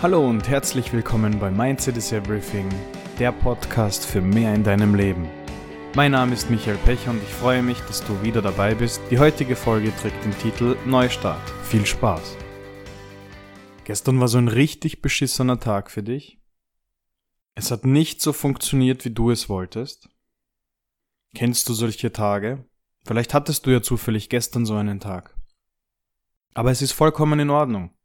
Hallo und herzlich willkommen bei Mindset is Everything, der Podcast für mehr in deinem Leben. Mein Name ist Michael Pech und ich freue mich, dass du wieder dabei bist. Die heutige Folge trägt den Titel Neustart. Viel Spaß. Gestern war so ein richtig beschissener Tag für dich. Es hat nicht so funktioniert, wie du es wolltest. Kennst du solche Tage? Vielleicht hattest du ja zufällig gestern so einen Tag. Aber es ist vollkommen in Ordnung.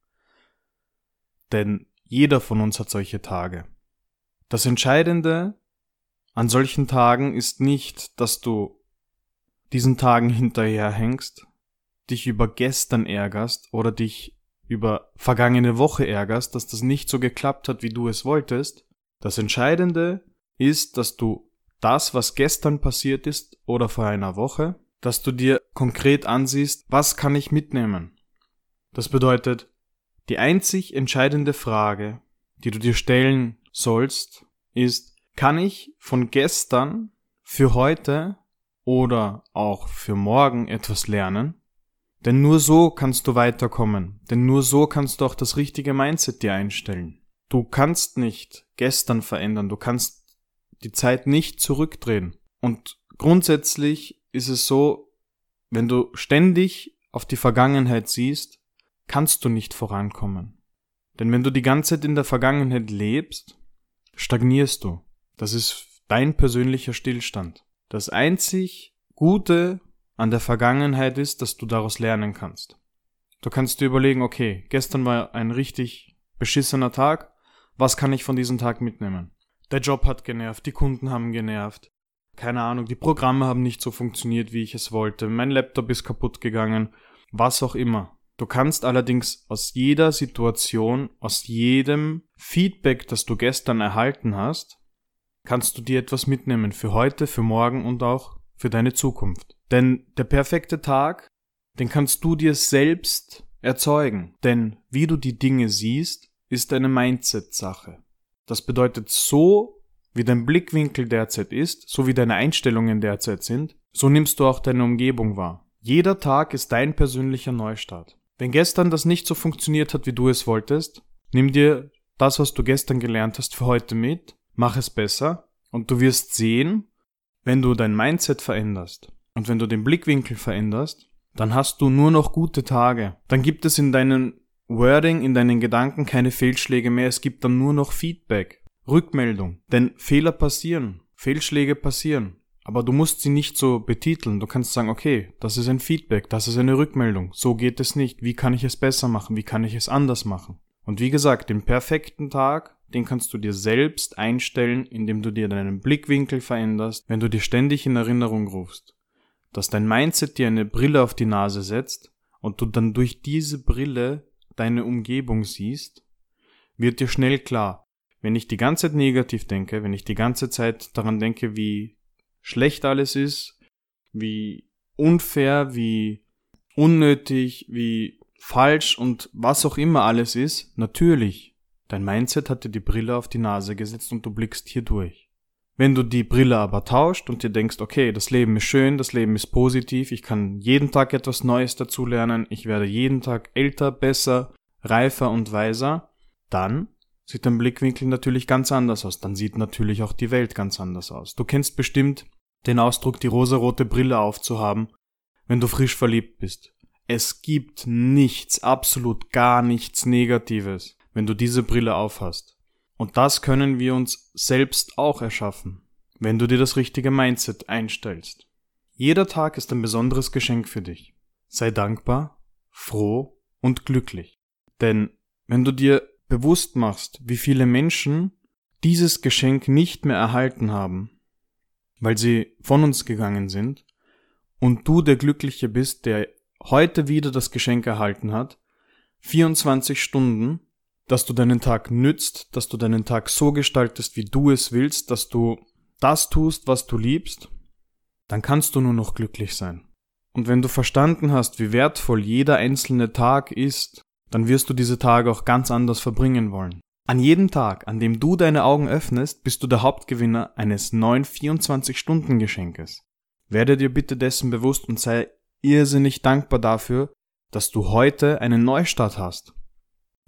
Denn jeder von uns hat solche Tage. Das Entscheidende an solchen Tagen ist nicht, dass du diesen Tagen hinterherhängst, dich über gestern ärgerst oder dich über vergangene Woche ärgerst, dass das nicht so geklappt hat, wie du es wolltest. Das Entscheidende ist, dass du das, was gestern passiert ist oder vor einer Woche, dass du dir konkret ansiehst, was kann ich mitnehmen? Das bedeutet, die einzig entscheidende Frage, die du dir stellen sollst, ist, kann ich von gestern für heute oder auch für morgen etwas lernen? Denn nur so kannst du weiterkommen. Denn nur so kannst du auch das richtige Mindset dir einstellen. Du kannst nicht gestern verändern. Du kannst die Zeit nicht zurückdrehen. Und grundsätzlich ist es so, wenn du ständig auf die Vergangenheit siehst, kannst du nicht vorankommen. Denn wenn du die ganze Zeit in der Vergangenheit lebst, stagnierst du. Das ist dein persönlicher Stillstand. Das einzig Gute an der Vergangenheit ist, dass du daraus lernen kannst. Du kannst dir überlegen, okay, gestern war ein richtig beschissener Tag, was kann ich von diesem Tag mitnehmen? Der Job hat genervt, die Kunden haben genervt, keine Ahnung, die Programme haben nicht so funktioniert, wie ich es wollte, mein Laptop ist kaputt gegangen, was auch immer. Du kannst allerdings aus jeder Situation, aus jedem Feedback, das du gestern erhalten hast, kannst du dir etwas mitnehmen für heute, für morgen und auch für deine Zukunft. Denn der perfekte Tag, den kannst du dir selbst erzeugen. Denn wie du die Dinge siehst, ist eine Mindset-Sache. Das bedeutet, so wie dein Blickwinkel derzeit ist, so wie deine Einstellungen derzeit sind, so nimmst du auch deine Umgebung wahr. Jeder Tag ist dein persönlicher Neustart. Wenn gestern das nicht so funktioniert hat, wie du es wolltest, nimm dir das, was du gestern gelernt hast, für heute mit, mach es besser und du wirst sehen, wenn du dein Mindset veränderst und wenn du den Blickwinkel veränderst, dann hast du nur noch gute Tage. Dann gibt es in deinem Wording, in deinen Gedanken keine Fehlschläge mehr, es gibt dann nur noch Feedback, Rückmeldung. Denn Fehler passieren, Fehlschläge passieren. Aber du musst sie nicht so betiteln. Du kannst sagen, okay, das ist ein Feedback, das ist eine Rückmeldung. So geht es nicht. Wie kann ich es besser machen? Wie kann ich es anders machen? Und wie gesagt, den perfekten Tag, den kannst du dir selbst einstellen, indem du dir deinen Blickwinkel veränderst, wenn du dir ständig in Erinnerung rufst, dass dein Mindset dir eine Brille auf die Nase setzt und du dann durch diese Brille deine Umgebung siehst, wird dir schnell klar, wenn ich die ganze Zeit negativ denke, wenn ich die ganze Zeit daran denke, wie schlecht alles ist, wie unfair, wie unnötig, wie falsch und was auch immer alles ist, natürlich, dein Mindset hat dir die Brille auf die Nase gesetzt und du blickst hier durch. Wenn du die Brille aber tauscht und dir denkst, okay, das Leben ist schön, das Leben ist positiv, ich kann jeden Tag etwas Neues dazulernen, ich werde jeden Tag älter, besser, reifer und weiser, dann sieht dein Blickwinkel natürlich ganz anders aus. Dann sieht natürlich auch die Welt ganz anders aus. Du kennst bestimmt den Ausdruck, die rosarote Brille aufzuhaben, wenn du frisch verliebt bist. Es gibt nichts, absolut gar nichts Negatives, wenn du diese Brille aufhast. Und das können wir uns selbst auch erschaffen, wenn du dir das richtige Mindset einstellst. Jeder Tag ist ein besonderes Geschenk für dich. Sei dankbar, froh und glücklich. Denn wenn du dir bewusst machst, wie viele Menschen dieses Geschenk nicht mehr erhalten haben, weil sie von uns gegangen sind, und du der Glückliche bist, der heute wieder das Geschenk erhalten hat, 24 Stunden, dass du deinen Tag nützt, dass du deinen Tag so gestaltest, wie du es willst, dass du das tust, was du liebst, dann kannst du nur noch glücklich sein. Und wenn du verstanden hast, wie wertvoll jeder einzelne Tag ist, dann wirst du diese Tage auch ganz anders verbringen wollen. An jedem Tag, an dem du deine Augen öffnest, bist du der Hauptgewinner eines neuen 24-Stunden-Geschenkes. Werde dir bitte dessen bewusst und sei irrsinnig dankbar dafür, dass du heute einen Neustart hast.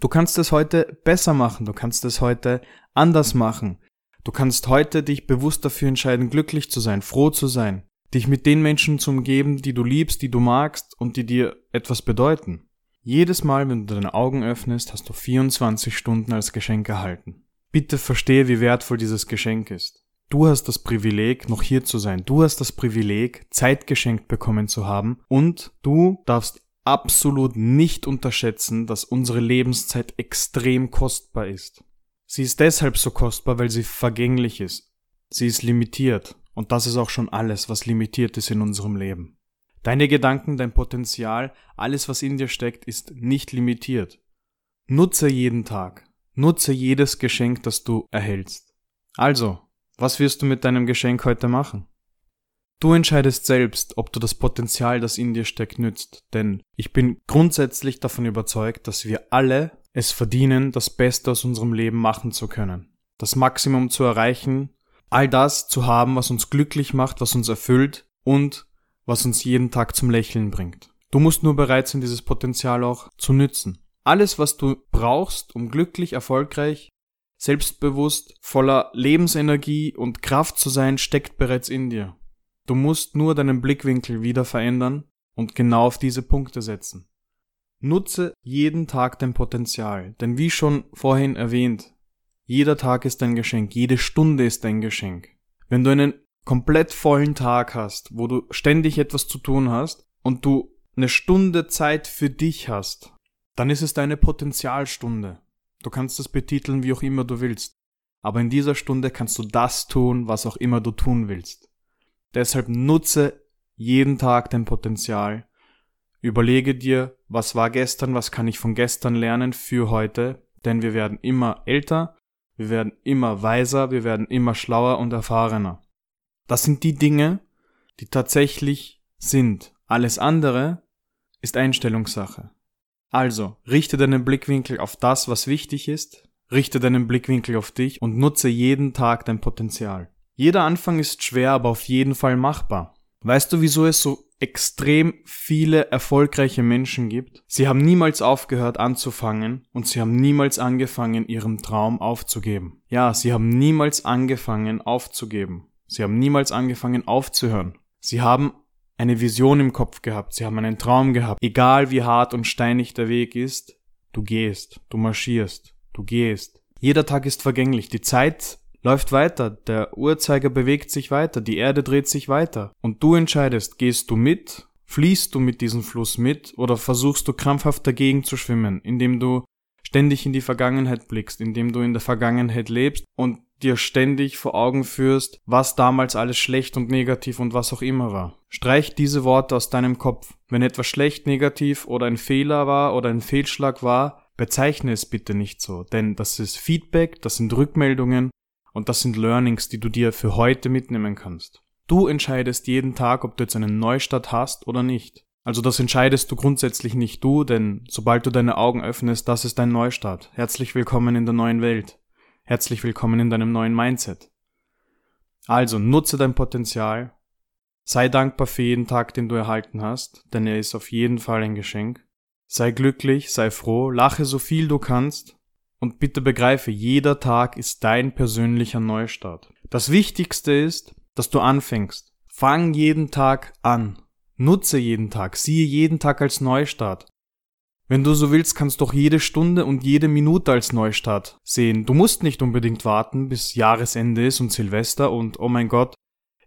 Du kannst es heute besser machen, du kannst es heute anders machen. Du kannst heute dich bewusst dafür entscheiden, glücklich zu sein, froh zu sein, dich mit den Menschen zu umgeben, die du liebst, die du magst und die dir etwas bedeuten. Jedes Mal, wenn du deine Augen öffnest, hast du 24 Stunden als Geschenk erhalten. Bitte verstehe, wie wertvoll dieses Geschenk ist. Du hast das Privileg, noch hier zu sein. Du hast das Privileg, Zeit geschenkt bekommen zu haben. Und du darfst absolut nicht unterschätzen, dass unsere Lebenszeit extrem kostbar ist. Sie ist deshalb so kostbar, weil sie vergänglich ist. Sie ist limitiert. Und das ist auch schon alles, was limitiert ist in unserem Leben. Deine Gedanken, dein Potenzial, alles, was in dir steckt, ist nicht limitiert. Nutze jeden Tag. Nutze jedes Geschenk, das du erhältst. Also, was wirst du mit deinem Geschenk heute machen? Du entscheidest selbst, ob du das Potenzial, das in dir steckt, nützt, denn ich bin grundsätzlich davon überzeugt, dass wir alle es verdienen, das Beste aus unserem Leben machen zu können, das Maximum zu erreichen, all das zu haben, was uns glücklich macht, was uns erfüllt und was uns jeden Tag zum Lächeln bringt. Du musst nur bereit sein, dieses Potenzial auch zu nützen. Alles, was du brauchst, um glücklich, erfolgreich, selbstbewusst, voller Lebensenergie und Kraft zu sein, steckt bereits in dir. Du musst nur deinen Blickwinkel wieder verändern und genau auf diese Punkte setzen. Nutze jeden Tag dein Potenzial, denn wie schon vorhin erwähnt, jeder Tag ist ein Geschenk, jede Stunde ist ein Geschenk. Wenn du einen komplett vollen Tag hast, wo du ständig etwas zu tun hast und du eine Stunde Zeit für dich hast, dann ist es deine Potenzialstunde. Du kannst es betiteln, wie auch immer du willst. Aber in dieser Stunde kannst du das tun, was auch immer du tun willst. Deshalb nutze jeden Tag dein Potenzial. Überlege dir, was war gestern, was kann ich von gestern lernen für heute, denn wir werden immer älter, wir werden immer weiser, wir werden immer schlauer und erfahrener. Das sind die Dinge, die tatsächlich sind. Alles andere ist Einstellungssache. Also, richte deinen Blickwinkel auf das, was wichtig ist, richte deinen Blickwinkel auf dich und nutze jeden Tag dein Potenzial. Jeder Anfang ist schwer, aber auf jeden Fall machbar. Weißt du, wieso es so extrem viele erfolgreiche Menschen gibt? Sie haben niemals aufgehört anzufangen und sie haben niemals angefangen, ihrem Traum aufzugeben. Ja, sie haben niemals angefangen aufzugeben. Sie haben niemals angefangen aufzuhören. Sie haben eine Vision im Kopf gehabt, sie haben einen Traum gehabt. Egal wie hart und steinig der Weg ist, du gehst, du marschierst, du gehst. Jeder Tag ist vergänglich, die Zeit läuft weiter, der Uhrzeiger bewegt sich weiter, die Erde dreht sich weiter. Und du entscheidest, gehst du mit, fließt du mit diesem Fluss mit oder versuchst du krampfhaft dagegen zu schwimmen, indem du ständig in die Vergangenheit blickst, indem du in der Vergangenheit lebst und dir ständig vor Augen führst, was damals alles schlecht und negativ und was auch immer war. Streich diese Worte aus deinem Kopf. Wenn etwas schlecht, negativ oder ein Fehler war oder ein Fehlschlag war, bezeichne es bitte nicht so, denn das ist Feedback, das sind Rückmeldungen und das sind Learnings, die du dir für heute mitnehmen kannst. Du entscheidest jeden Tag, ob du jetzt einen Neustart hast oder nicht. Also das entscheidest du grundsätzlich nicht du, denn sobald du deine Augen öffnest, das ist dein Neustart. Herzlich willkommen in der neuen Welt. Herzlich willkommen in deinem neuen Mindset. Also nutze dein Potenzial, sei dankbar für jeden Tag, den du erhalten hast, denn er ist auf jeden Fall ein Geschenk. Sei glücklich, sei froh, lache so viel du kannst und bitte begreife, jeder Tag ist dein persönlicher Neustart. Das Wichtigste ist, dass du anfängst. Fang jeden Tag an. Nutze jeden Tag, siehe jeden Tag als Neustart. Wenn du so willst, kannst du auch jede Stunde und jede Minute als Neustart sehen. Du musst nicht unbedingt warten, bis Jahresende ist und Silvester und oh mein Gott,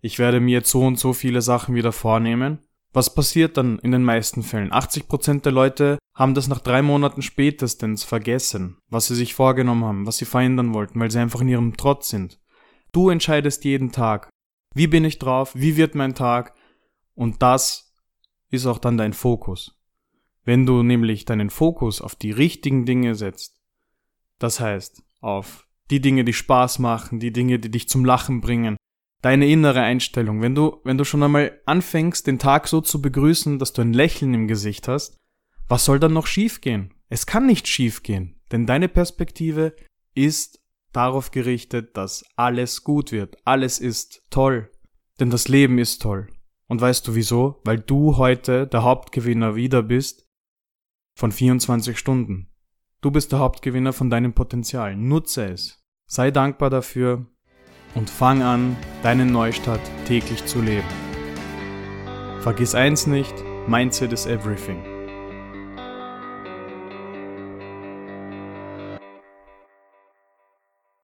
ich werde mir jetzt so und so viele Sachen wieder vornehmen. Was passiert dann in den meisten Fällen? 80% der Leute haben das nach drei Monaten spätestens vergessen, was sie sich vorgenommen haben, was sie verändern wollten, weil sie einfach in ihrem Trotz sind. Du entscheidest jeden Tag. Wie bin ich drauf? Wie wird mein Tag? Und das ist auch dann dein Fokus. Wenn du nämlich deinen Fokus auf die richtigen Dinge setzt, das heißt auf die Dinge, die Spaß machen, die Dinge, die dich zum Lachen bringen, deine innere Einstellung, wenn du, wenn du schon einmal anfängst, den Tag so zu begrüßen, dass du ein Lächeln im Gesicht hast, was soll dann noch schiefgehen? Es kann nicht schiefgehen, denn deine Perspektive ist darauf gerichtet, dass alles gut wird, alles ist toll, denn das Leben ist toll. Und weißt du wieso? Weil du heute der Hauptgewinner wieder bist, von 24 Stunden. Du bist der Hauptgewinner von deinem Potenzial. Nutze es. Sei dankbar dafür und fang an, deinen Neustart täglich zu leben. Vergiss eins nicht, Mindset is everything.